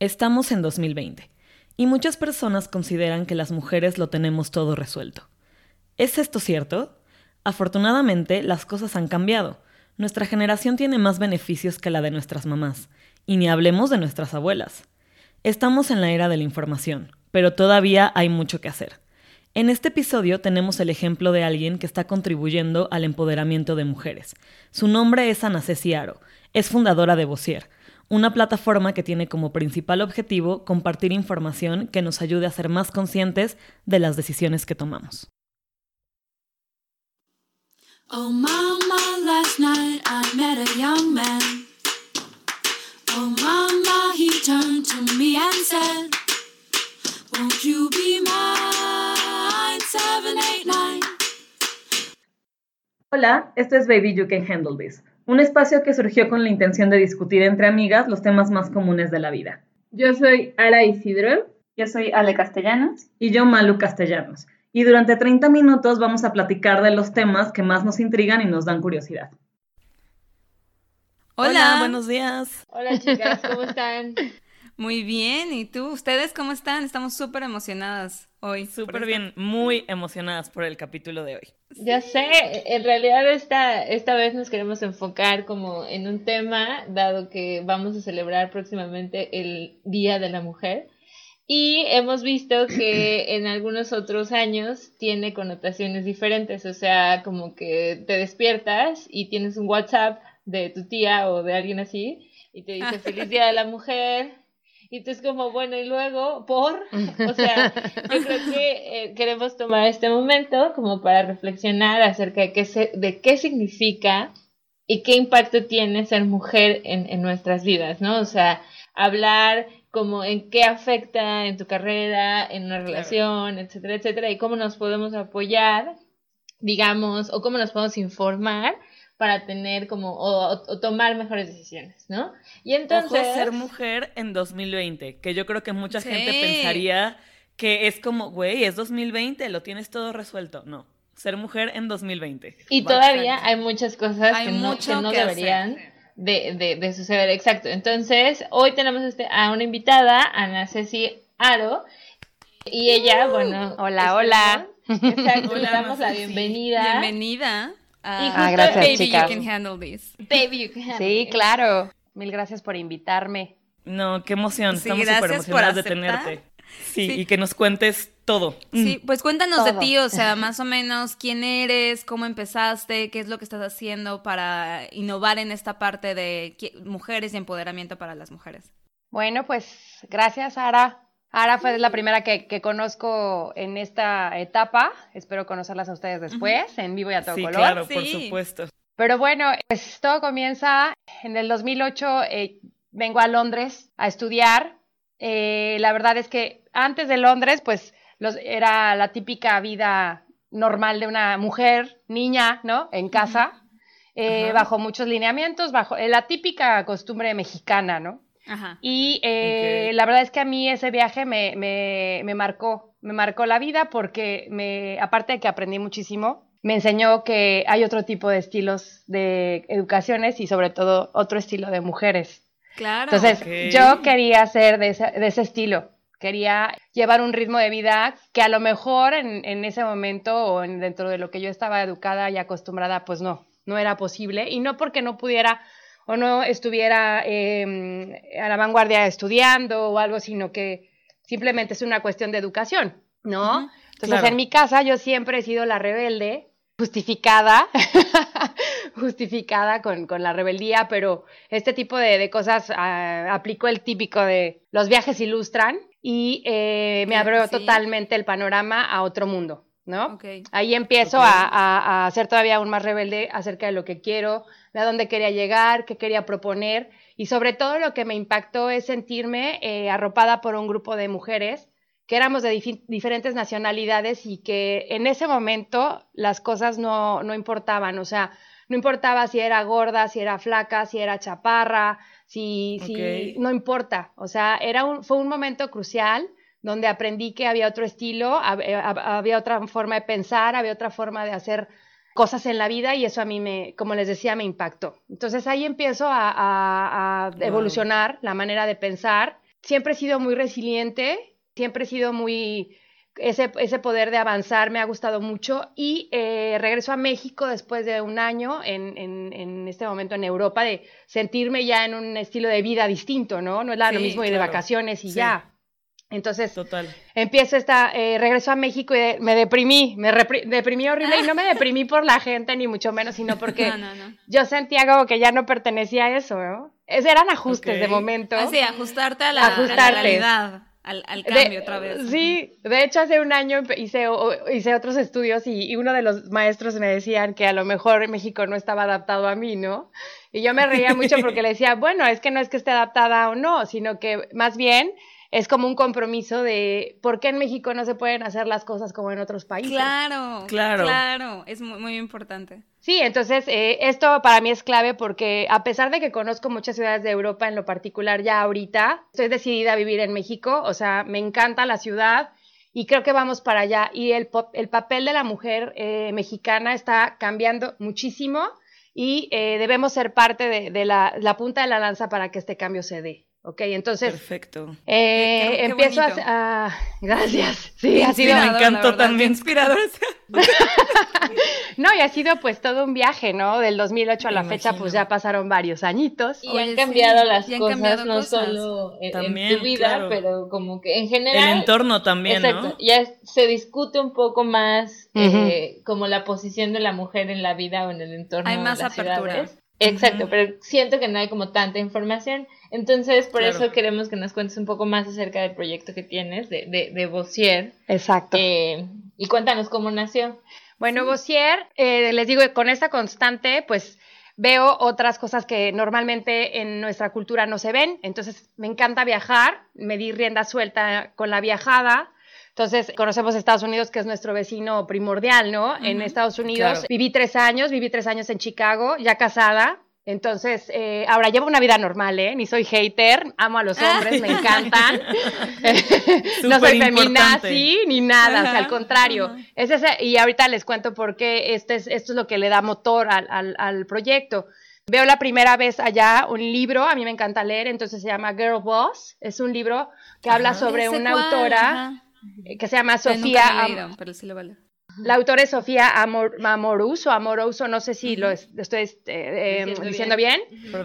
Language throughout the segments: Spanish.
Estamos en 2020 y muchas personas consideran que las mujeres lo tenemos todo resuelto. ¿Es esto cierto? Afortunadamente, las cosas han cambiado. Nuestra generación tiene más beneficios que la de nuestras mamás, y ni hablemos de nuestras abuelas. Estamos en la era de la información, pero todavía hay mucho que hacer. En este episodio tenemos el ejemplo de alguien que está contribuyendo al empoderamiento de mujeres. Su nombre es Ana Aro, es fundadora de Bossier, una plataforma que tiene como principal objetivo compartir información que nos ayude a ser más conscientes de las decisiones que tomamos. Oh mama, last night I met a young man. Oh mama, he turned to me and said, Won't you be mine, 789? Hola, esto es Baby You Can Handle This un espacio que surgió con la intención de discutir entre amigas los temas más comunes de la vida. Yo soy Ara Isidro. Yo soy Ale Castellanos. Y yo Malu Castellanos. Y durante 30 minutos vamos a platicar de los temas que más nos intrigan y nos dan curiosidad. Hola, buenos días. Hola chicas, ¿cómo están? Muy bien, ¿y tú? ¿Ustedes cómo están? Estamos súper emocionadas hoy. Súper bien, muy emocionadas por el capítulo de hoy. Ya sé, en realidad esta, esta vez nos queremos enfocar como en un tema, dado que vamos a celebrar próximamente el Día de la Mujer. Y hemos visto que en algunos otros años tiene connotaciones diferentes, o sea, como que te despiertas y tienes un WhatsApp de tu tía o de alguien así y te dice feliz día de la mujer y tú es como, bueno, y luego, por, o sea, yo creo que eh, queremos tomar este momento como para reflexionar acerca de qué, se, de qué significa y qué impacto tiene ser mujer en, en nuestras vidas, ¿no? O sea, hablar como en qué afecta en tu carrera, en una relación, etcétera, etcétera, y cómo nos podemos apoyar, digamos, o cómo nos podemos informar para tener como o, tomar mejores decisiones, ¿no? Y entonces ser mujer en 2020, que yo creo que mucha gente pensaría que es como, güey, es 2020, lo tienes todo resuelto. No, ser mujer en 2020. Y todavía hay muchas cosas que no, que no deberían de, de, de, suceder. Exacto. Entonces, hoy tenemos este, a una invitada, Ana Ceci Aro, y ella, bueno. Hola, hola. Exacto, le damos la bienvenida. Bienvenida. Ah, gracias, baby, chicas. You can handle this. Baby, you can handle Sí, claro. Mil gracias por invitarme. No, qué emoción. Estamos súper emocionadas de tenerte. Sí, y que nos cuentes todo. Sí, pues cuéntanos de ti, o sea, más o menos quién eres, cómo empezaste, qué es lo que estás haciendo para innovar en esta parte de mujeres y empoderamiento para las mujeres. Bueno, pues gracias, Sara. Ara fue la primera que, conozco en esta etapa. Espero conocerlas a ustedes después, en vivo y a todo sí, color. Claro, por supuesto. Pero bueno, pues todo comienza en el 2008. Eh, vengo a Londres a estudiar. Eh, la verdad es que antes de Londres, pues los, era la típica vida normal de una mujer, niña, ¿no? En casa, eh, bajo muchos lineamientos, bajo la típica costumbre mexicana, ¿no? Y eh, la verdad es que a mí ese viaje me, me, me, marcó, me marcó la vida porque me, aparte de que aprendí muchísimo, me enseñó que hay otro tipo de estilos de educaciones y sobre todo otro estilo de mujeres. Claro. Entonces, yo quería ser de ese, de ese estilo. Quería llevar un ritmo de vida que a lo mejor en, en ese momento o en, dentro de lo que yo estaba educada y acostumbrada, pues no, no era posible. Y no porque no pudiera o no estuviera em, a la vanguardia estudiando o algo, sino que simplemente es una cuestión de educación, ¿no? Entonces, en mi casa yo siempre he sido la rebelde, justificada, justificada con, con, la rebeldía, pero este tipo de, cosas ah, aplico el típico de los viajes ilustran y eh, me abrió totalmente el panorama a otro mundo. ¿No? Ahí empiezo a, a, ser todavía aún más rebelde acerca de lo que quiero, de a dónde quería llegar, qué quería proponer. Y sobre todo lo que me impactó es sentirme eh, arropada por un grupo de mujeres que éramos de diferentes nacionalidades y que en ese momento las cosas no, no importaban, o sea, no importaba si era gorda, si era flaca, si era chaparra, si, si no importa, o sea, era un, fue un momento crucial donde aprendí que había otro estilo, eh, había otra forma de pensar, había otra forma de hacer cosas en la vida y eso a mí me, como les decía, me impactó. Entonces ahí empiezo a, evolucionar la manera de pensar siempre he sido muy resiliente, siempre he sido muy ese, ese, poder de avanzar me ha gustado mucho y eh, regreso a México después de un año en, en, en, este momento en Europa de sentirme ya en un estilo de vida distinto, ¿no? No es lo mismo ir de vacaciones y ya. Entonces, Total. empiezo esta, eh, regreso a México y me deprimí, me deprimí horrible y no me deprimí por la gente ni mucho menos, sino porque yo sentía como que ya no pertenecía a eso, ¿no? eran ajustes de momento. Ah, sí, ajustarte a la, realidad al, cambio otra vez. Sí, de hecho hace un año hice, hice otros estudios y, uno de los maestros me decían que a lo mejor México no estaba adaptado a mí, ¿no? Y yo me reía mucho porque le decía, bueno, es que no es que esté adaptada o no, sino que más bien es como un compromiso de por qué en México no se pueden hacer las cosas como en otros países. Claro, claro, claro, es muy, muy importante. Sí, entonces eh, esto para mí es clave porque a pesar de que conozco muchas ciudades de Europa en lo particular ya ahorita, estoy decidida a vivir en México, o sea, me encanta la ciudad y creo que vamos para allá. Y el, el papel de la mujer eh, mexicana está cambiando muchísimo y eh, debemos ser parte de, la, la punta de la lanza para que este cambio se dé. Ok, entonces. Perfecto. Eh, empiezo a, Gracias. Sí, ha sido. Me encantó también. Inspirador. no, y ha sido pues todo un viaje, ¿no? Del 2008 a la fecha, pues ya pasaron varios añitos. Y han cambiado las cosas, no solo en, tu vida, pero como que en general. El entorno también, exacto, Ya se discute un poco más eh, como la posición de la mujer en la vida o en el entorno. Hay más de las apertura. Exacto, pero siento que no hay como tanta información. Entonces, por eso queremos que nos cuentes un poco más acerca del proyecto que tienes de, de, de Bossier. Exacto. Eh, y cuéntanos cómo nació. Bueno, Bossier, eh, les digo, con esta constante, pues veo otras cosas que normalmente en nuestra cultura no se ven. Entonces, me encanta viajar, me di rienda suelta con la viajada. Entonces, conocemos Estados Unidos, que es nuestro vecino primordial, ¿no? En Estados Unidos viví tres años, viví tres años en Chicago, ya casada, entonces, eh, ahora llevo una vida normal, ¿eh? Ni soy hater, amo a los hombres, me encantan. no soy feminazi ni nada, o sea, al contrario. Es ese, y ahorita les cuento por qué este es, esto es lo que le da motor al, al, proyecto. Veo la primera vez allá un libro, a mí me encanta leer, entonces se llama Girl Boss. Es un libro que habla sobre una autora que se llama Sofía. pero sí lo vale. La autora es Sofía Amor, Amoruso, Amoroso, no sé si lo, estoy este, em, diciendo, bien,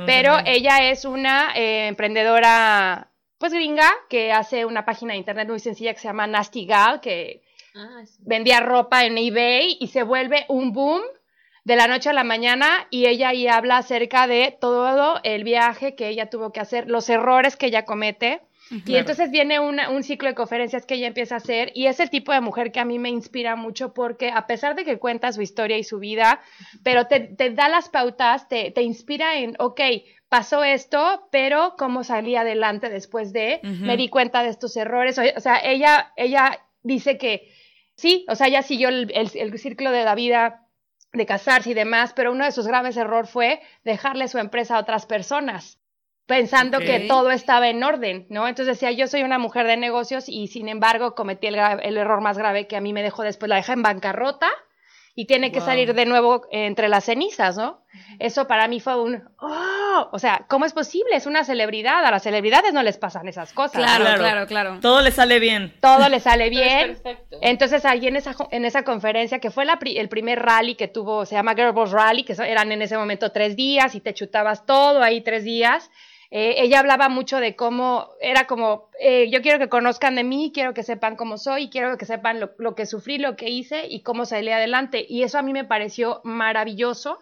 pero ella es una eh, emprendedora, pues gringa, que hace una página de internet muy sencilla que se llama Nasty Gal, que ah, vendía ropa en eBay y se vuelve un boom de la noche a la mañana y ella ahí habla acerca de todo el viaje que ella tuvo que hacer, los errores que ella comete y entonces viene un ciclo de conferencias que ella empieza a hacer y es el tipo de mujer que a mí me inspira mucho porque a pesar de que cuenta su historia y su vida, pero te, te da las pautas, te, te, inspira en, ok, pasó esto, pero cómo salí adelante después de, me di cuenta de estos errores. O, sea, ella, ella dice que sí, o sea, ella siguió el, el, el círculo de la vida de casarse y demás, pero uno de sus graves errores fue dejarle su empresa a otras personas pensando que todo estaba en orden, ¿no? Entonces decía, yo soy una mujer de negocios y sin embargo cometí el, el error más grave que a mí me dejó después, la dejé en bancarrota y tiene que salir de nuevo entre las cenizas, ¿no? Eso para mí fue un, oh, o sea, ¿cómo es posible? Es una celebridad, a las celebridades no les pasan esas cosas. Claro, claro, claro. Todo le sale bien. Todo le sale bien. Perfecto. Entonces ahí en esa, en esa conferencia, que fue la, el primer rally que tuvo, se llama Girl Boss Rally, que eran en ese momento tres días y te chutabas todo ahí tres días. Eh, ella hablaba mucho de cómo era como, eh, yo quiero que conozcan de mí, quiero que sepan cómo soy, quiero que sepan lo, que sufrí, lo que hice y cómo salí adelante. Y eso a mí me pareció maravilloso.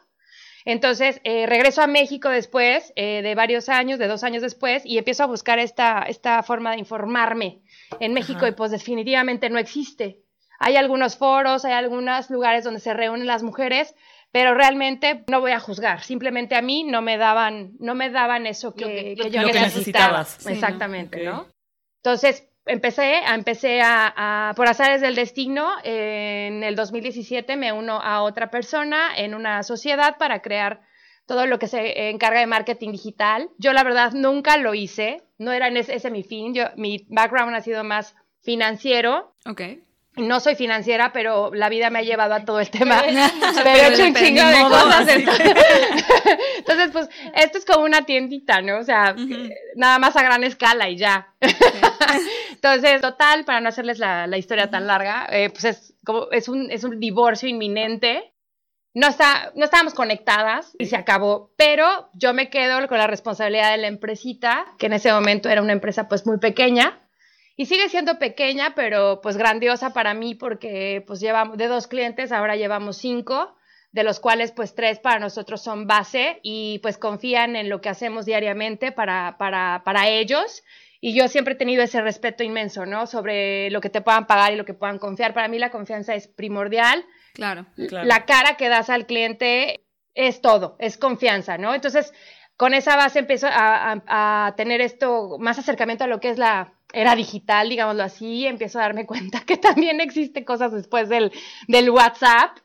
Entonces, eh, regreso a México después, de varios años, de dos años después, y empiezo a buscar esta, esta forma de informarme en México y pues definitivamente no existe. Hay algunos foros, hay algunos lugares donde se reúnen las mujeres, pero realmente no voy a juzgar, simplemente a mí no me daban, no me daban eso que, yo necesitaba. Exactamente, ¿no? Entonces, empecé, empecé a, por azares del destino, en el 2017 me uno a otra persona en una sociedad para crear todo lo que se encarga de marketing digital. Yo la verdad nunca lo hice, no era ese, ese mi fin, yo, mi background ha sido más financiero. Ok. No soy financiera, pero la vida me ha llevado a todo el tema. pero he hecho un chingo de cosas. Entonces, pues, esto es como una tiendita, ¿no? O sea, nada más a gran escala y ya. Entonces, total, para no hacerles la, historia tan larga, eh, pues es como, es un, es un divorcio inminente. No, está, no estábamos conectadas y se acabó, pero yo me quedo con la responsabilidad de la empresita, que en ese momento era una empresa pues muy pequeña, y sigue siendo pequeña, pero pues grandiosa para mí porque pues llevamos de dos clientes, ahora llevamos cinco, de los cuales pues tres para nosotros son base y pues confían en lo que hacemos diariamente para, para, para ellos. Y yo siempre he tenido ese respeto inmenso, ¿no? Sobre lo que te puedan pagar y lo que puedan confiar. Para mí la confianza es primordial. Claro. claro. La cara que das al cliente es todo, es confianza, ¿no? Entonces, con esa base empiezo a, a tener esto, más acercamiento a lo que es la, era digital, digámoslo así, empiezo a darme cuenta que también existen cosas después del, del WhatsApp.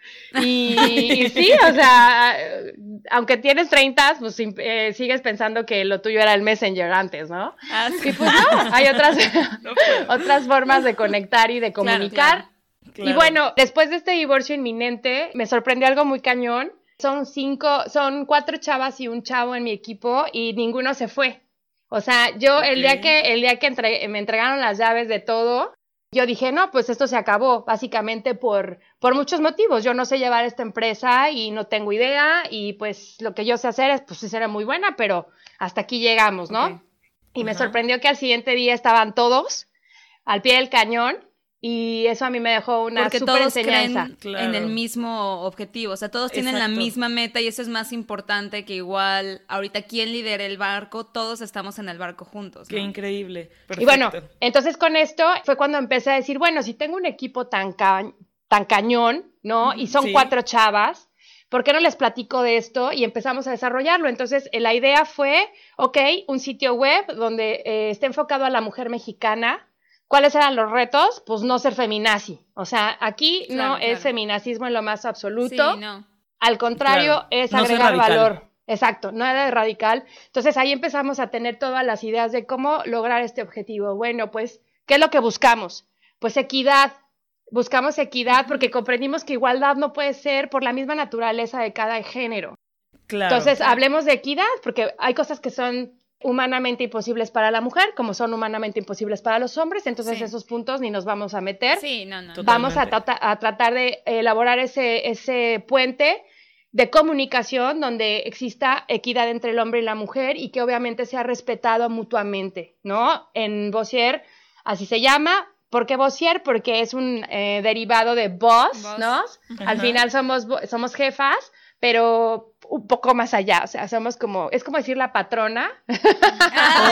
Y, sí, o sea, aunque tienes 30, pues eh, sigues pensando que lo tuyo era el Messenger antes, ¿no? Ah, y pues no, hay otras, otras formas de conectar y de comunicar. Y bueno, después de este divorcio inminente, me sorprendió algo muy cañón. Son cinco, son cuatro chavas y un chavo en mi equipo y ninguno se fue. O sea, yo el día que, el día que me entregaron las llaves de todo, yo dije, no, pues esto se acabó, básicamente por, por muchos motivos. Yo no sé llevar esta empresa y no tengo idea y pues lo que yo sé hacer es, pues sí será muy buena, pero hasta aquí llegamos, ¿no? Y me sorprendió que al siguiente día estaban todos al pie del cañón y eso a mí me dejó una Porque super todos enseñanza. Creen en el mismo objetivo, o sea, todos tienen la misma meta y eso es más importante que igual ahorita quién lidera el barco, todos estamos en el barco juntos. Qué increíble. Y bueno, entonces con esto fue cuando empecé a decir, bueno, si tengo un equipo tan, tan cañón, ¿no? Y son cuatro chavas, ¿por qué no les platico de esto? Y empezamos a desarrollarlo. Entonces, eh, la idea fue, ok, un sitio web donde eh, esté enfocado a la mujer mexicana, ¿Cuáles eran los retos? Pues no ser feminazi. O sea, aquí no es feminacismo en lo más absoluto. Sí, no. Al contrario, es agregar valor. Exacto, no era radical. Entonces ahí empezamos a tener todas las ideas de cómo lograr este objetivo. Bueno, pues, ¿qué es lo que buscamos? Pues equidad. Buscamos equidad porque comprendimos que igualdad no puede ser por la misma naturaleza de cada género. Claro. Entonces, hablemos de equidad porque hay cosas que son humanamente imposibles para la mujer, como son humanamente imposibles para los hombres, entonces esos puntos ni nos vamos a meter. Sí, no, no. Vamos a, a, tratar de elaborar ese, ese puente de comunicación donde exista equidad entre el hombre y la mujer y que obviamente sea respetado mutuamente, ¿no? En Bossier, así se llama. ¿Por qué Bossier? Porque es un eh, derivado de boss, ¿no? Al final somos, somos jefas, pero un poco más allá, o sea, somos como, es como decir la patrona. me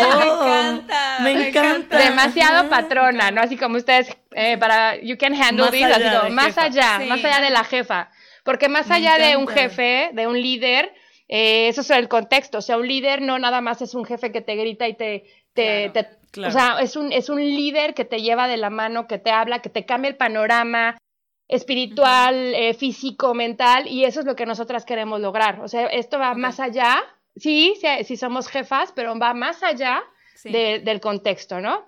oh, encanta. Me, encanta. Demasiado patrona, ¿no? Así como ustedes, eh, para, you can handle this, así como, más allá, más allá de la jefa. Porque más allá de un jefe, de un líder, eh, eso es el contexto, o sea, un líder no nada más es un jefe que te grita y te, te, o sea, es un, es un líder que te lleva de la mano, que te habla, que te cambia el panorama, espiritual, eh, físico, mental, y eso es lo que nosotras queremos lograr. O sea, esto va más allá, sí, sí, somos jefas, pero va más allá del contexto, ¿no?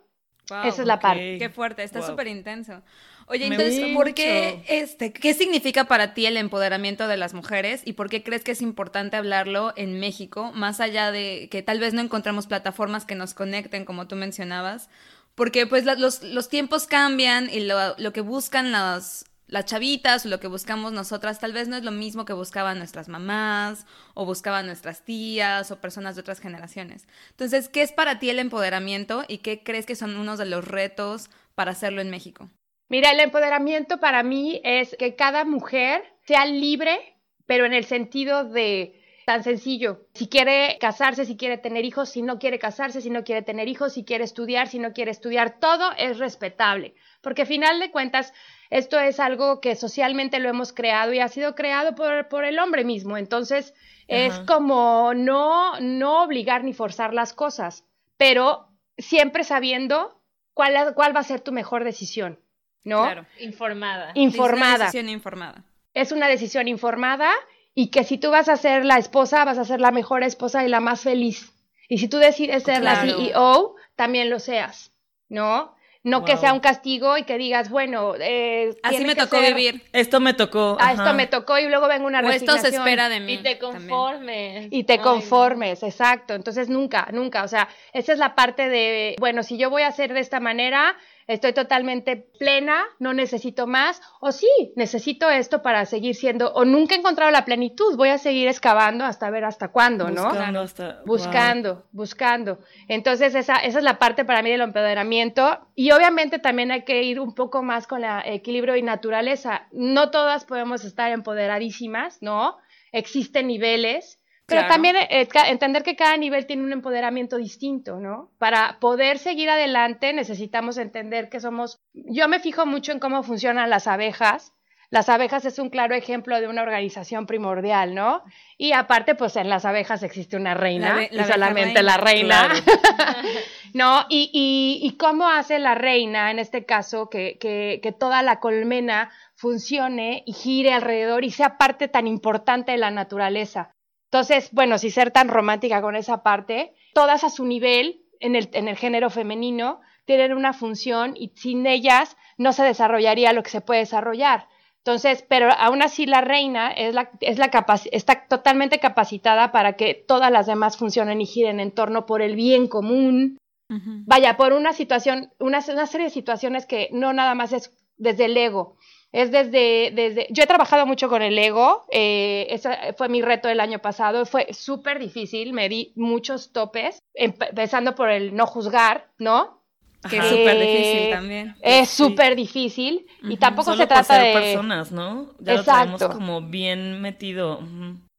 Esa es la parte. Qué fuerte, está súper intenso. Oye, entonces, ¿por qué, este, qué significa para ti el empoderamiento de las mujeres y por qué crees que es importante hablarlo en México, más allá de que tal vez no encontramos plataformas que nos conecten, como tú mencionabas? Porque pues los, los tiempos cambian y lo, lo que buscan las, las chavitas o lo que buscamos nosotras tal vez no es lo mismo que buscaban nuestras mamás o buscaban nuestras tías o personas de otras generaciones. Entonces, ¿qué es para ti el empoderamiento y qué crees que son unos de los retos para hacerlo en México? Mira, el empoderamiento para mí es que cada mujer sea libre, pero en el sentido de tan sencillo. Si quiere casarse, si quiere tener hijos, si no quiere casarse, si no quiere tener hijos, si quiere estudiar, si no quiere estudiar, todo es respetable. Porque a final de cuentas, esto es algo que socialmente lo hemos creado y ha sido creado por, por el hombre mismo. Entonces, es como no, no obligar ni forzar las cosas, pero siempre sabiendo cuál, cuál va a ser tu mejor decisión, ¿no? Claro. Informada. Informada. Es una decisión informada. Es una decisión informada y que si tú vas a ser la esposa, vas a ser la mejor esposa y la más feliz. Y si tú decides ser la CEO, también lo seas, ¿no? No que sea un castigo y que digas, bueno, eh, así me tocó vivir. Esto me tocó. Ah, esto me tocó y luego vengo una o esto se espera de mí. Y te conformes. Y te conformes, exacto. Entonces nunca, nunca, o sea, esa es la parte de, bueno, si yo voy a hacer de esta manera, estoy totalmente plena, no necesito más, o sí, necesito esto para seguir siendo, o nunca he encontrado la plenitud, voy a seguir excavando hasta ver hasta cuándo, ¿no? Buscando hasta... Buscando, buscando. Entonces esa, esa es la parte para mí del empoderamiento y obviamente también hay que ir un poco más con el equilibrio y naturaleza. No todas podemos estar empoderadísimas, ¿no? Existen niveles pero también eh, entender que cada nivel tiene un empoderamiento distinto, ¿no? Para poder seguir adelante necesitamos entender que somos, yo me fijo mucho en cómo funcionan las abejas. Las abejas es un claro ejemplo de una organización primordial, ¿no? Y aparte, pues en las abejas existe una reina, y solamente la reina, ¿no? Y, y, y, cómo hace la reina, en este caso, que, que, que toda la colmena funcione y gire alrededor y sea parte tan importante de la naturaleza. Entonces, bueno, si ser tan romántica con esa parte, todas a su nivel, en el, en el género femenino, tienen una función y sin ellas no se desarrollaría lo que se puede desarrollar. Entonces, pero aún así la reina es la, es la está totalmente capacitada para que todas las demás funcionen y giren en torno por el bien común. Vaya, por una situación, una, una serie de situaciones que no nada más es desde el ego, es desde, desde, yo he trabajado mucho con el ego, eh, ese fue mi reto el año pasado, fue súper difícil, me di muchos topes, empezando por el no juzgar, ¿no? Que es súper difícil también. Es súper difícil y tampoco se trata de personas, ¿no? Ya Exacto. lo tenemos como bien metido.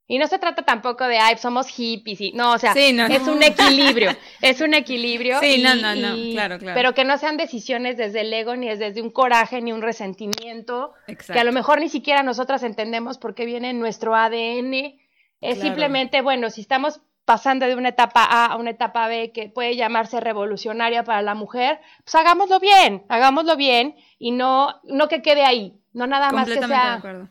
Y no se trata tampoco de, ay, somos hippies y, no, o sea, es un equilibrio, es un equilibrio. Sí, no, no, no, claro, claro. Pero que no sean decisiones desde el ego, ni desde un coraje, ni un resentimiento, que a lo mejor ni siquiera nosotras entendemos por qué viene en nuestro ADN. Es simplemente, bueno, si estamos pasando de una etapa A a una etapa B que puede llamarse revolucionaria para la mujer, pues hagámoslo bien, hagámoslo bien y no, no que quede ahí, no nada más que sea...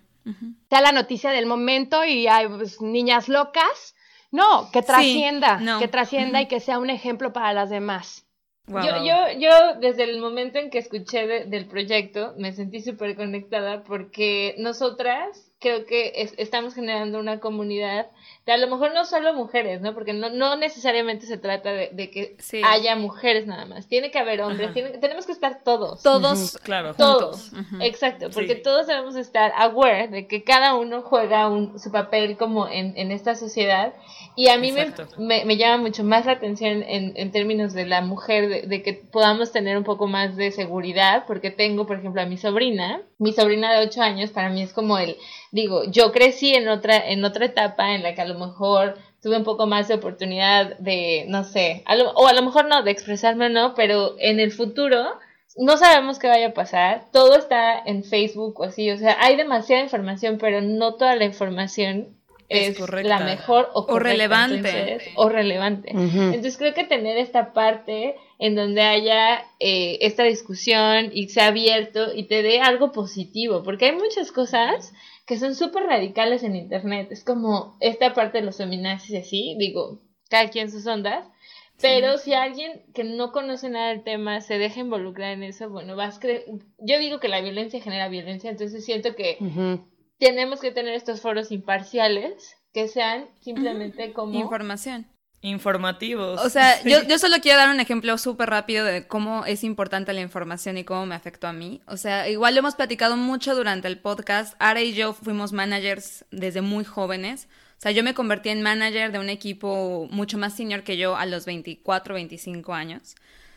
Sea la noticia del momento y hay pues, niñas locas. No, que trascienda, que trascienda y que sea un ejemplo para las demás. Yo, yo, yo, desde el momento en que escuché del proyecto, me sentí súper conectada porque nosotras creo que estamos generando una comunidad a lo mejor no solo mujeres, ¿no? Porque no, no necesariamente se trata de, que haya mujeres nada más. Tiene que haber hombres, tenemos que estar todos. Todos, claro. Todos, exacto, porque todos debemos estar aware de que cada uno juega un, su papel como en, en esta sociedad. Y a mí me, me, llama mucho más la atención en, en términos de la mujer, de, de, que podamos tener un poco más de seguridad, porque tengo, por ejemplo, a mi sobrina, mi sobrina de 8 años, para mí es como el digo, yo crecí en otra, en otra etapa en la que a lo mejor tuve un poco más de oportunidad de, no sé, o a lo mejor no, de expresarme o no, pero en el futuro no sabemos qué vaya a pasar, todo está en Facebook o así, o sea, hay demasiada información, pero no toda la información es, la mejor o, relevante. o relevante. Entonces creo que tener esta parte en donde haya eh, esta discusión y sea abierto y te dé algo positivo, porque hay muchas cosas que son súper radicales en Internet. Es como esta parte de los feminazis y así, digo, cada quien sus ondas. Pero si alguien que no conoce nada del tema se deja involucrar en eso, bueno, vas a Yo digo que la violencia genera violencia, entonces siento que tenemos que tener estos foros imparciales que sean simplemente como... Información informativos. O sea, yo, yo, solo quiero dar un ejemplo súper rápido de cómo es importante la información y cómo me afectó a mí. O sea, igual lo hemos platicado mucho durante el podcast. Ara y yo fuimos managers desde muy jóvenes. O sea, yo me convertí en manager de un equipo mucho más senior que yo a los 24, 25 años.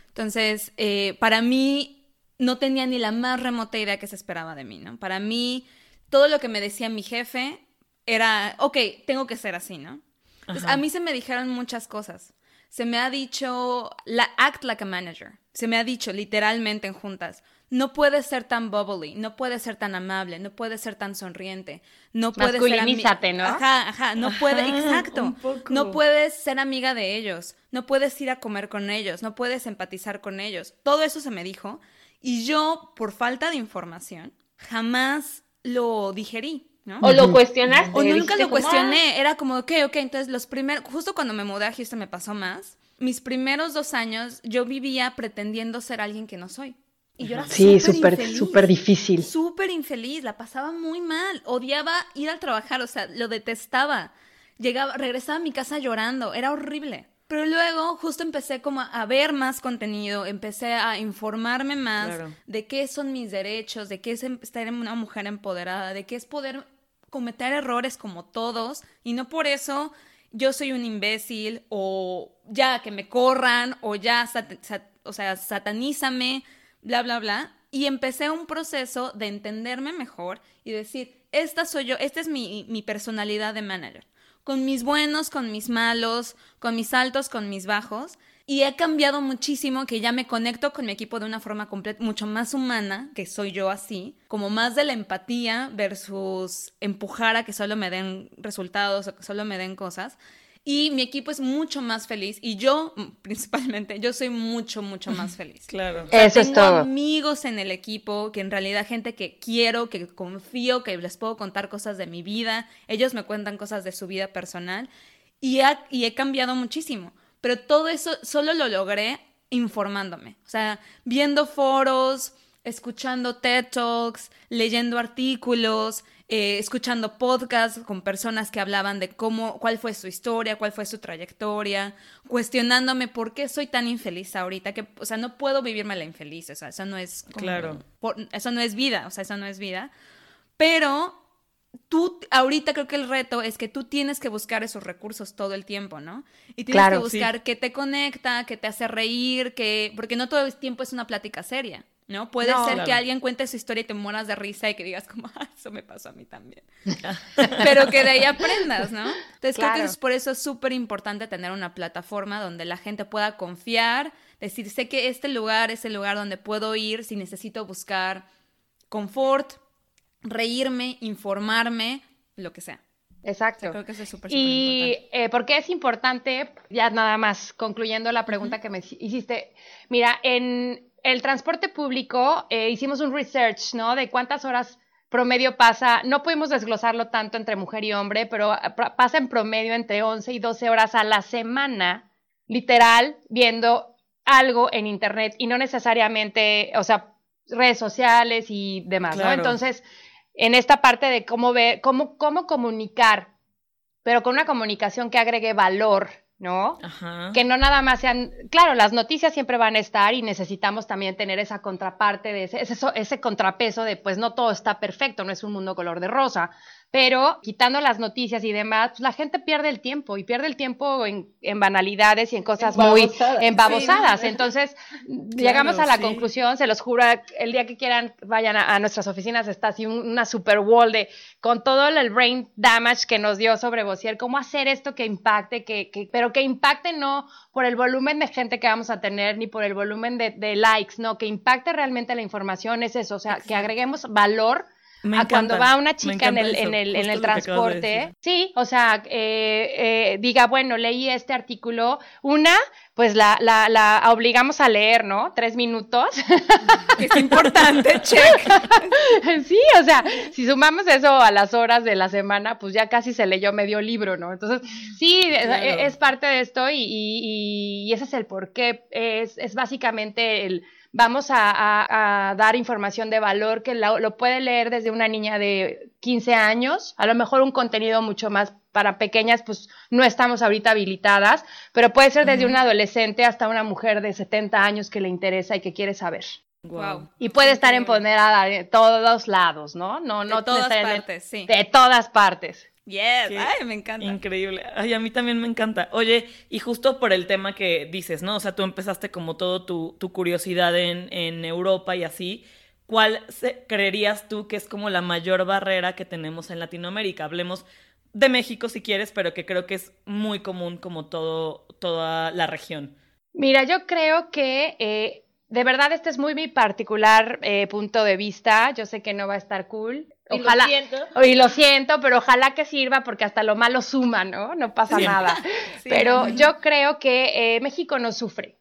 Entonces, eh, para mí no tenía ni la más remota idea que se esperaba de mí, ¿no? Para mí, todo lo que me decía mi jefe era, ok, tengo que ser así, ¿no? Pues, a mí se me dijeron muchas cosas. Se me ha dicho, la, act like a manager. Se me ha dicho literalmente en juntas. No puedes ser tan bubbly, no puedes ser tan amable, no puedes ser tan sonriente, no puedes ser ¿no? Ajá, ajá, no puedes, exacto. No puedes ser amiga de ellos, no puedes ir a comer con ellos, no puedes empatizar con ellos. Todo eso se me dijo y yo, por falta de información, jamás lo digerí. O lo cuestionaste. O nunca lo cuestioné. Ah". Era como, ok, ok, entonces los primeros, justo cuando me mudé a Houston me pasó más. Mis primeros dos años yo vivía pretendiendo ser alguien que no soy. Y yo era sí, súper, súper difícil. Súper infeliz, la pasaba muy mal. Odiaba ir al trabajar, o sea, lo detestaba. Llegaba, regresaba a mi casa llorando, era horrible. Pero luego justo empecé como a ver más contenido, empecé a informarme más de qué son mis derechos, de qué es em, estar una mujer empoderada, de qué es poder cometer errores como todos. Y no por eso yo soy un imbécil o ya que me corran o ya, o sea, satanízame, bla, bla, bla. Y empecé un proceso de entenderme mejor y decir, esta soy yo, esta es mi, mi personalidad de manager con mis buenos, con mis malos, con mis altos, con mis bajos. Y he cambiado muchísimo que ya me conecto con mi equipo de una forma mucho más humana, que soy yo así, como más de la empatía versus empujar a que solo me den resultados o que solo me den cosas y mi equipo es mucho más feliz y yo principalmente yo soy mucho mucho más feliz. Claro. Eso es todo. amigos en el equipo que en realidad gente que quiero que confío que les puedo contar cosas de mi vida ellos me cuentan cosas de su vida personal y, y he cambiado muchísimo. Pero todo eso solo lo logré informándome. O sea viendo foros escuchando TED Talks leyendo artículos eh, escuchando podcasts con personas que hablaban de cómo, cuál fue su historia, cuál fue su trayectoria, cuestionándome por qué soy tan infeliz ahorita, que, o sea, no puedo vivirme la infeliz, o sea, eso no es... claro. eso no es vida, o sea, eso no es vida. Pero tú, ahorita creo que el reto es que tú tienes que buscar esos recursos todo el tiempo, ¿no? Y tienes que buscar qué te conecta, qué te hace reír, que, porque no todo el tiempo es una plática seria. ¿No? Puede ser que alguien cuente su historia y te mueras de risa y que digas como, ah, eso me pasó a mí también. Pero que de ahí aprendas, ¿no? Entonces creo que es por eso es súper importante tener una plataforma donde la gente pueda confiar, decir, sé que este lugar es el lugar donde puedo ir si necesito buscar confort, reírme, informarme, lo que sea. Exacto. creo que eso es súper, y eh, por qué es importante, ya nada más concluyendo la pregunta que me hiciste, mira, en, el transporte público, eh, hicimos un research, ¿no? De cuántas horas promedio pasa, no pudimos desglosarlo tanto entre mujer y hombre, pero eh, pasa en promedio entre 11 y 12 horas a la semana, literal, viendo algo en Internet y no necesariamente, o sea, redes sociales y demás, ¿no? Entonces, en esta parte de cómo ver, cómo, cómo comunicar, pero con una comunicación que agregue valor ¿no? Que no nada más sean, claro, las noticias siempre van a estar y necesitamos también tener esa contraparte de ese, ese, ese contrapeso de pues no todo está perfecto, no es un mundo color de rosa, pero quitando las noticias y demás, pues la gente pierde el tiempo y pierde el tiempo en, banalidades y en cosas muy embabosadas. Entonces, llegamos a la conclusión, se los juro, el día que quieran vayan a, nuestras oficinas, está así una super wall de con todo el brain damage que nos dio sobre Bossier, cómo hacer esto que impacte, que, que, pero que impacte no por el volumen de gente que vamos a tener, ni por el volumen de, de likes, no, que impacte realmente la información, es eso, o sea, que agreguemos valor a cuando va una chica en el, en el, en el transporte, sí, o sea, eh, eh, diga, bueno, leí este artículo, una, pues la, la, la obligamos a leer, ¿no? Tres minutos. Es importante, check. sí, o sea, si sumamos eso a las horas de la semana, pues ya casi se leyó medio libro, ¿no? Entonces, sí, es, parte de esto y, y, y, ese es el porqué, es, es básicamente el vamos a, dar información de valor que lo, puede leer desde una niña de 15 años, a lo mejor un contenido mucho más para pequeñas, pues no estamos ahorita habilitadas, pero puede ser desde un adolescente hasta una mujer de 70 años que le interesa y que quiere saber. Wow. Y puede estar empoderada de todos lados, ¿no? No, no de todas partes, sí. De todas partes. Yes, ay, me encanta. Increíble. Ay, a mí también me encanta. Oye, y justo por el tema que dices, ¿no? O sea, tú empezaste como todo tu, tu curiosidad en, en, Europa y así. ¿Cuál creerías tú que es como la mayor barrera que tenemos en Latinoamérica? Hablemos de México si quieres, pero que creo que es muy común como todo, toda la región. Mira, yo creo que eh, de verdad este es muy mi particular eh, punto de vista. Yo sé que no va a estar cool. Ojalá, y lo siento. Y lo siento, pero ojalá que sirva porque hasta lo malo suma, ¿no? No pasa nada. pero yo creo que eh, México no sufre.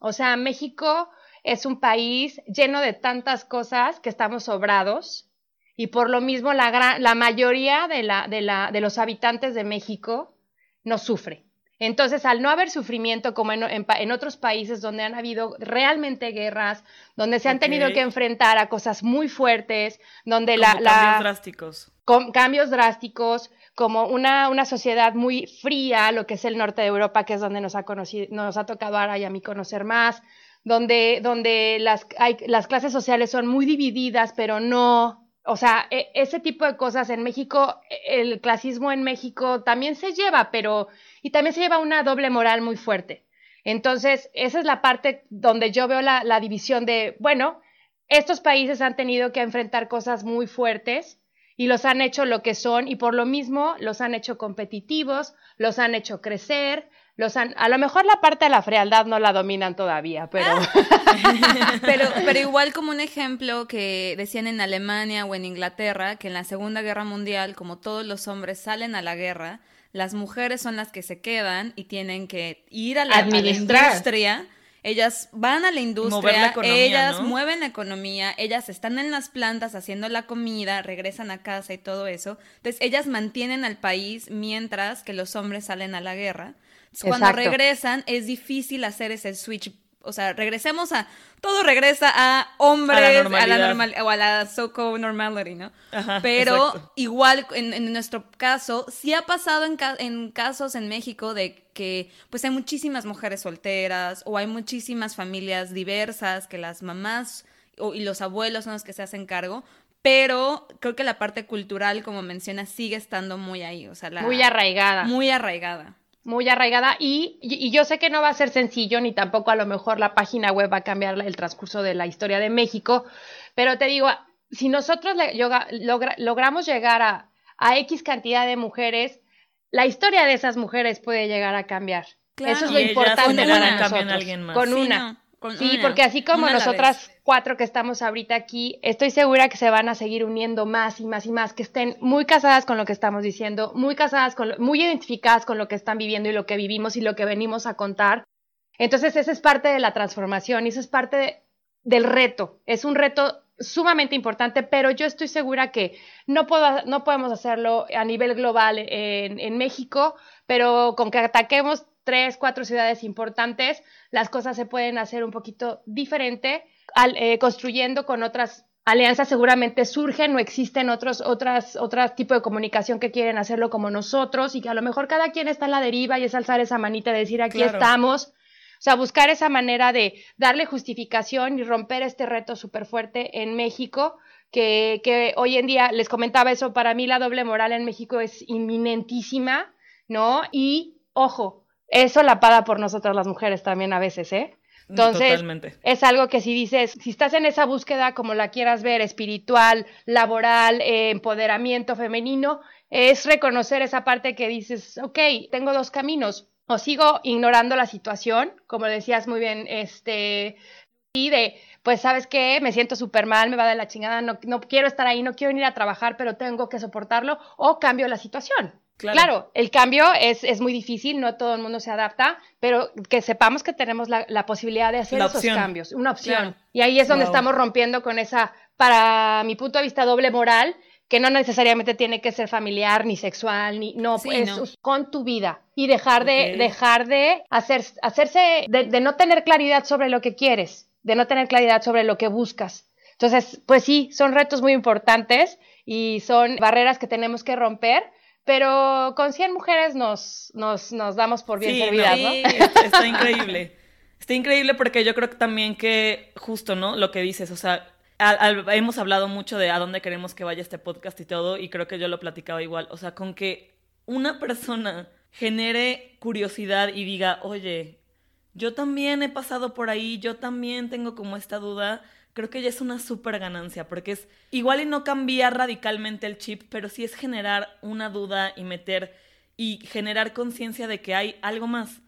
O sea, México es un país lleno de tantas cosas que estamos sobrados y por lo mismo la, gran, la mayoría de, la, de, la, de los habitantes de México no sufre. Entonces, al no haber sufrimiento como en, otros países donde han habido realmente guerras, donde se han tenido que enfrentar a cosas muy fuertes, donde la, Cambios drásticos. cambios drásticos, como una, una, sociedad muy fría, lo que es el norte de Europa, que es donde nos ha, conocido, nos ha tocado ahora y a mí conocer más, donde, donde las, hay, las clases sociales son muy divididas, pero no, o sea, e, ese tipo de cosas en México, e, el clasismo en México también se lleva, pero, y también se lleva una doble moral muy fuerte. Entonces, esa es la parte donde yo veo la, la división de, bueno, estos países han tenido que enfrentar cosas muy fuertes y los han hecho lo que son y por lo mismo los han hecho competitivos, los han hecho crecer, los han, a lo mejor la parte de la frialdad no la dominan todavía, pero... pero, pero igual como un ejemplo que decían en Alemania o en Inglaterra, que en la Segunda Guerra Mundial, como todos los hombres salen a la guerra, las mujeres son las que se quedan y tienen que ir a la, a la industria ellas van a la industria, ellas mueven la economía, ellas están en las plantas haciendo la comida, regresan a casa y todo eso. Entonces, ellas mantienen al país mientras que los hombres salen a la guerra. Cuando regresan, es difícil hacer ese switch. O sea, regresemos a, todo regresa a hombres, a la, normal, o a la so-called normality, ¿no? Pero igual en, nuestro caso, sí ha pasado en, en casos en México de que pues hay muchísimas mujeres solteras o hay muchísimas familias diversas que las mamás y los abuelos son los que se hacen cargo, pero creo que la parte cultural, como mencionas, sigue estando muy ahí, o sea, la, muy arraigada. Muy arraigada muy arraigada y, y, yo sé que no va a ser sencillo ni tampoco a lo mejor la página web va a cambiar el transcurso de la historia de México, pero te digo, si nosotros logramos llegar a, a, X cantidad de mujeres, la historia de esas mujeres puede llegar a cambiar. Eso es lo importante para nosotros. Con una sí, porque así como nosotras cuatro que estamos ahorita aquí, estoy segura que se van a seguir uniendo más y más y más, que estén muy casadas con lo que estamos diciendo, muy casadas, con muy identificadas con lo que están viviendo y lo que vivimos y lo que venimos a contar. Entonces, esa es parte de la transformación y eso es parte del reto. Es un reto sumamente importante, pero yo estoy segura que no, puedo, no podemos hacerlo a nivel global en, en México, pero con que ataquemos tres, cuatro ciudades importantes, las cosas se pueden hacer un poquito diferente, al, eh, construyendo con otras alianzas seguramente surgen o existen otros, otras, otras tipo de comunicación que quieren hacerlo como nosotros y que a lo mejor cada quien está en la deriva y es alzar esa manita y decir aquí estamos. O sea, buscar esa manera de darle justificación y romper este reto súper fuerte en México, que, que hoy en día, les comentaba eso, para mí la doble moral en México es inminentísima, ¿no? Y, ojo, eso la paga por nosotras las mujeres también a veces, ¿eh? Entonces, es algo que si dices, si estás en esa búsqueda como la quieras ver, espiritual, laboral, eh, empoderamiento femenino, es reconocer esa parte que dices, ok, tengo dos caminos, o sigo ignorando la situación, como decías muy bien, este, y de, pues, ¿sabes qué? Me siento súper mal, me va de la chingada, no, no quiero estar ahí, no quiero ir a trabajar, pero tengo que soportarlo, o cambio la situación. Claro. el cambio es, es, muy difícil, no todo el mundo se adapta, pero que sepamos que tenemos la, la posibilidad de hacer esos cambios, una opción. Y ahí es donde estamos rompiendo con esa, para mi punto de vista, doble moral, que no necesariamente tiene que ser familiar ni sexual, ni no, es con tu vida y dejar de, dejar de hacer, hacerse, de, de no tener claridad sobre lo que quieres, de no tener claridad sobre lo que buscas. Entonces, pues sí, son retos muy importantes y son barreras que tenemos que romper pero con 100 mujeres nos, nos, nos damos por bien servidas, ¿no? Sí, está increíble. Está increíble porque yo creo que también que justo, ¿no? Lo que dices, o sea, hemos hablado mucho de a dónde queremos que vaya este podcast y todo, y creo que yo lo platicaba igual, o sea, con que una persona genere curiosidad y diga, oye, yo también he pasado por ahí, yo también tengo como esta duda, creo que ya es una súper ganancia, porque es igual y no cambiar radicalmente el chip, pero sí es generar una duda y meter y generar conciencia de que hay algo más.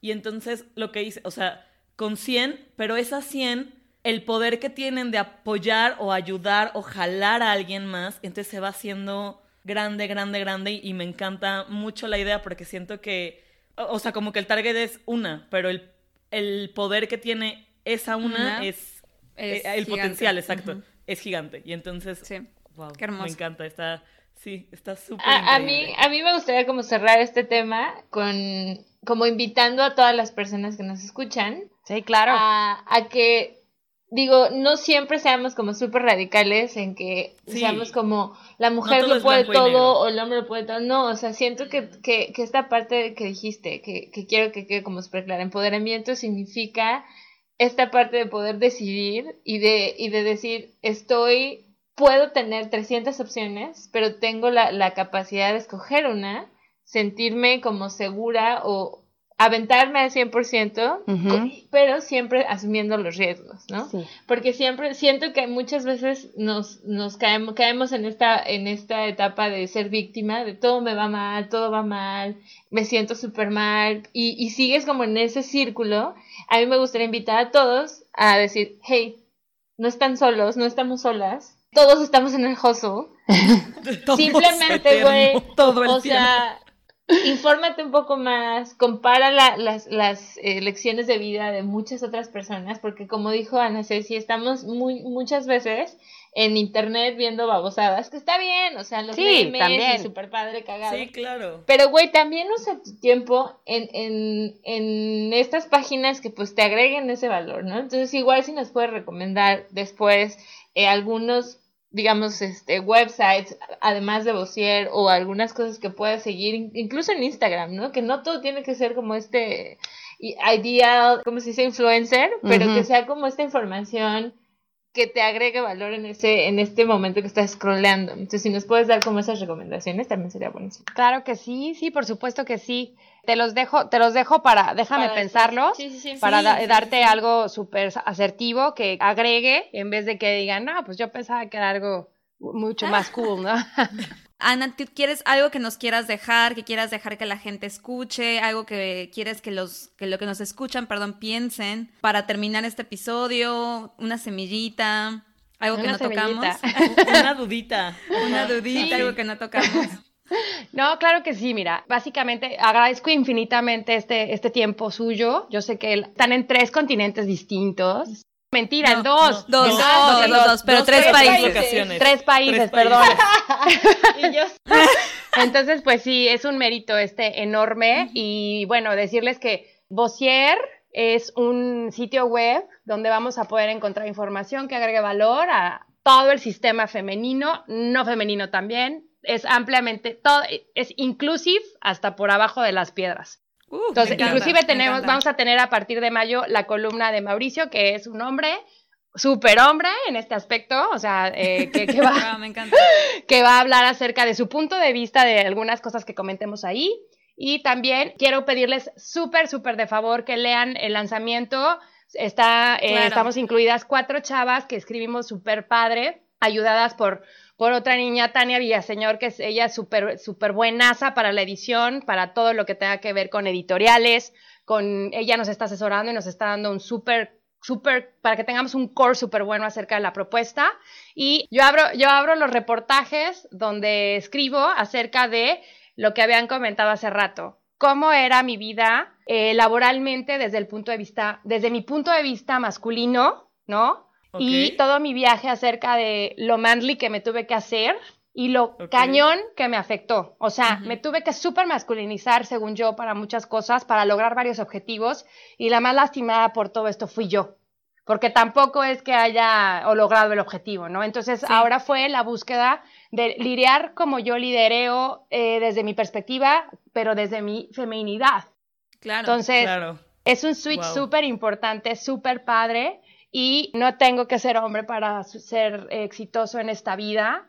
Y entonces lo que hice, o sea, con 100, pero esas 100, el poder que tienen de apoyar o ayudar o jalar a alguien más, entonces se va haciendo grande, grande, grande y me encanta mucho la idea porque siento que, o sea, como que el target es una, pero el, el poder que tiene esa una. es eh, el potencial, exacto, es gigante. Y entonces, sí. wow, Qué hermoso. me encanta, está, sí, está súper a, a, mí, a mí me gustaría como cerrar este tema con como invitando a todas las personas que nos escuchan. Sí, claro. A, a que digo, no siempre seamos como súper radicales en que seamos como la mujer lo puede todo o el hombre lo puede todo. No, o sea, siento que, que, que esta parte que dijiste, que, que quiero que quede como súper clara, empoderamiento significa esta parte de poder decidir y de, y de decir, estoy, puedo tener 300 opciones, pero tengo la, la capacidad de escoger una, sentirme como segura o, aventarme al 100%, pero siempre asumiendo los riesgos, ¿no? Porque siempre siento que muchas veces nos, nos caemos, caemos en esta, en esta etapa de ser víctima, de todo me va mal, todo va mal, me siento súper mal, y, y sigues como en ese círculo. A mí me gustaría invitar a todos a decir, hey, no están solos, no estamos solas, todos estamos en el hustle. Simplemente, güey, o sea, infórmate un poco más, compara las, las eh, lecciones de vida de muchas otras personas, porque como dijo Ana Ceci, estamos muy, muchas veces en internet viendo babosadas, que está bien, o sea, los sí, memes y super padre cagado. Sí, claro. Pero, güey, también usa tu tiempo en, en, en estas páginas que pues te agreguen ese valor, ¿no? Entonces, igual si nos puedes recomendar después eh, algunos digamos, este, websites, además de Bossier, o algunas cosas que puedas seguir, incluso en Instagram, ¿no? Que no todo tiene que ser como este ideal, como se dice, influencer, pero que sea como esta información que te agregue valor en ese en este momento que estás scrolleando. Entonces, si nos puedes dar como esas recomendaciones, también sería buenísimo. Claro que sí, sí, por supuesto que sí. Te los dejo, te los dejo para, déjame pensarlos, para darte algo súper asertivo que agregue en vez de que digan, no, pues yo pensaba que era algo mucho más cool, ¿no? Ana, ¿tú quieres algo que nos quieras dejar, que quieras dejar que la gente escuche, algo que quieres que los que lo que nos escuchan, perdón, piensen para terminar este episodio, una semillita, algo que no tocamos, una dudita, una dudita, algo que no tocamos. No, claro que sí, mira, básicamente agradezco infinitamente este, este tiempo suyo. Yo sé que están en tres continentes distintos. Mentira, en dos. dos, dos, dos, pero tres, países. Tres países, perdón. Entonces, pues sí, es un mérito este enorme. Y bueno, decirles que Bossier es un sitio web donde vamos a poder encontrar información que agregue valor a todo el sistema femenino, no femenino también. Es ampliamente, todo, es inclusive hasta por abajo de las piedras. Uh, Entonces, inclusive tenemos, vamos a tener a partir de mayo la columna de Mauricio, que es un hombre, super hombre en este aspecto, o sea, eh, que, va, ah, que va a hablar acerca de su punto de vista de algunas cosas que comentemos ahí. Y también quiero pedirles súper, súper de favor que lean el lanzamiento. Está, eh, Estamos incluidas cuatro chavas que escribimos súper padre, ayudadas por por otra niña, Tania Villaseñor, que es ella súper super buenaza para la edición, para todo lo que tenga que ver con editoriales, con ella nos está asesorando y nos está dando un súper súper, para que tengamos un core súper bueno acerca de la propuesta. Y yo abro, yo abro los reportajes donde escribo acerca de lo que habían comentado hace rato. Cómo era mi vida eh, laboralmente desde el punto de vista, desde mi punto de vista masculino, ¿no? Y todo mi viaje acerca de lo manly que me tuve que hacer y lo cañón que me afectó. O sea, me tuve que súper masculinizar, según yo, para muchas cosas, para lograr varios objetivos. Y la más lastimada por todo esto fui yo. Porque tampoco es que haya logrado el objetivo, ¿no? Entonces, ahora fue la búsqueda de lidiar como yo lidereo eh, desde mi perspectiva, pero desde mi feminidad. Claro. Entonces, es un switch súper importante, súper padre y no tengo que ser hombre para ser exitoso en esta vida.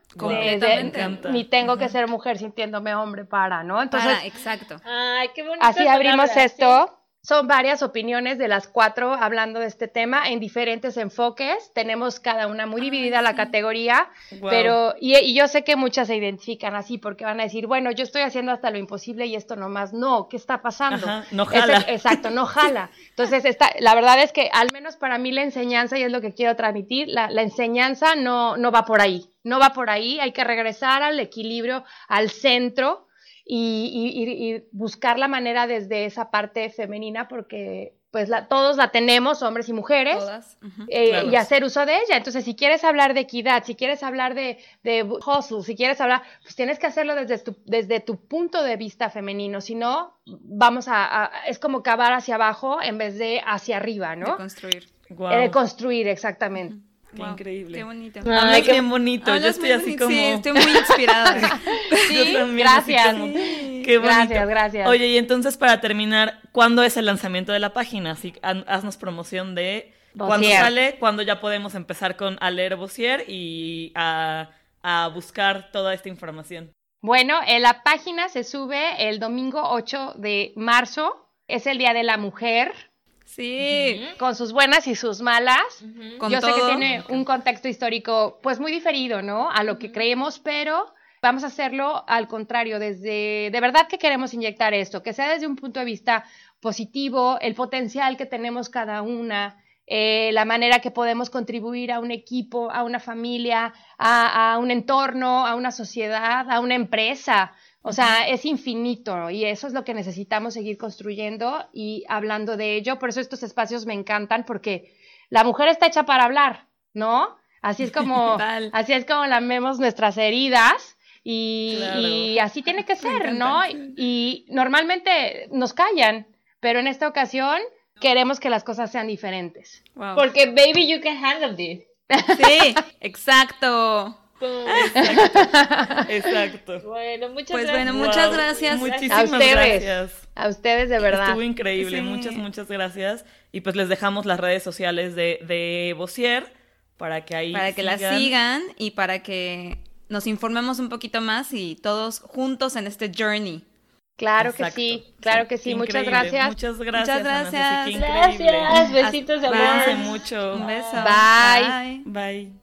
ni tengo que ser mujer sintiéndome hombre para, ¿no? Entonces, exacto. Ay, qué Así abrimos esto. Son varias opiniones de las cuatro hablando de este tema en diferentes enfoques. Tenemos cada una muy dividida la categoría, pero y, yo sé que muchas se identifican así porque van a decir, bueno, yo estoy haciendo hasta lo imposible y esto nomás no, ¿qué está pasando? no jala. exacto, no jala. Entonces, está, la verdad es que al menos para mí la enseñanza, y es lo que quiero transmitir, la, la enseñanza no, no va por ahí, no va por ahí, hay que regresar al equilibrio, al centro y, buscar la manera desde esa parte femenina porque pues la, todos la tenemos, hombres y mujeres, eh, y hacer uso de ella. Entonces, si quieres hablar de equidad, si quieres hablar de, de hustle, si quieres hablar, pues tienes que hacerlo desde tu, desde tu punto de vista femenino, si no, vamos a, es como cavar hacia abajo en vez de hacia arriba, ¿no? De construir. Eh, de construir, exactamente. Qué increíble. Qué bonito. Ay, qué bonito. Yo estoy así como. Sí, estoy muy inspirada. sí, gracias. Qué bonito. Gracias, gracias. Oye, y entonces para terminar, ¿cuándo es el lanzamiento de la página? Así, haznos promoción de cuándo sale, cuándo ya podemos empezar con a leer Bossier y a, a buscar toda esta información. Bueno, en la página se sube el domingo 8 de marzo. Es el Día de la Mujer. Sí. Con sus buenas y sus malas. Yo sé que tiene un contexto histórico, pues muy diferido, ¿no? A lo que creemos, pero vamos a hacerlo al contrario, desde, de verdad que queremos inyectar esto, que sea desde un punto de vista positivo, el potencial que tenemos cada una, eh, la manera que podemos contribuir a un equipo, a una familia, a, a un entorno, a una sociedad, a una empresa. O sea, es infinito y eso es lo que necesitamos seguir construyendo y hablando de ello. Por eso estos espacios me encantan porque la mujer está hecha para hablar, ¿no? Así es como, así es como lamemos nuestras heridas y, así tiene que ser, ¿no? Y normalmente nos callan, pero en esta ocasión queremos que las cosas sean diferentes. Porque baby, you can handle this. Sí, exacto. Exacto. Bueno, muchas pues gracias. bueno, muchas gracias. Muchísimas a ustedes, gracias. A ustedes, de verdad. Estuvo increíble. Muchas, muchas gracias. Y pues les dejamos las redes sociales de, de para que ahí. Para que la sigan y para que nos informemos un poquito más y todos juntos en este journey. Claro que sí, claro que sí. Muchas gracias. Muchas gracias. Muchas gracias. gracias. Besitos de amor. mucho. Un beso. Bye. Bye.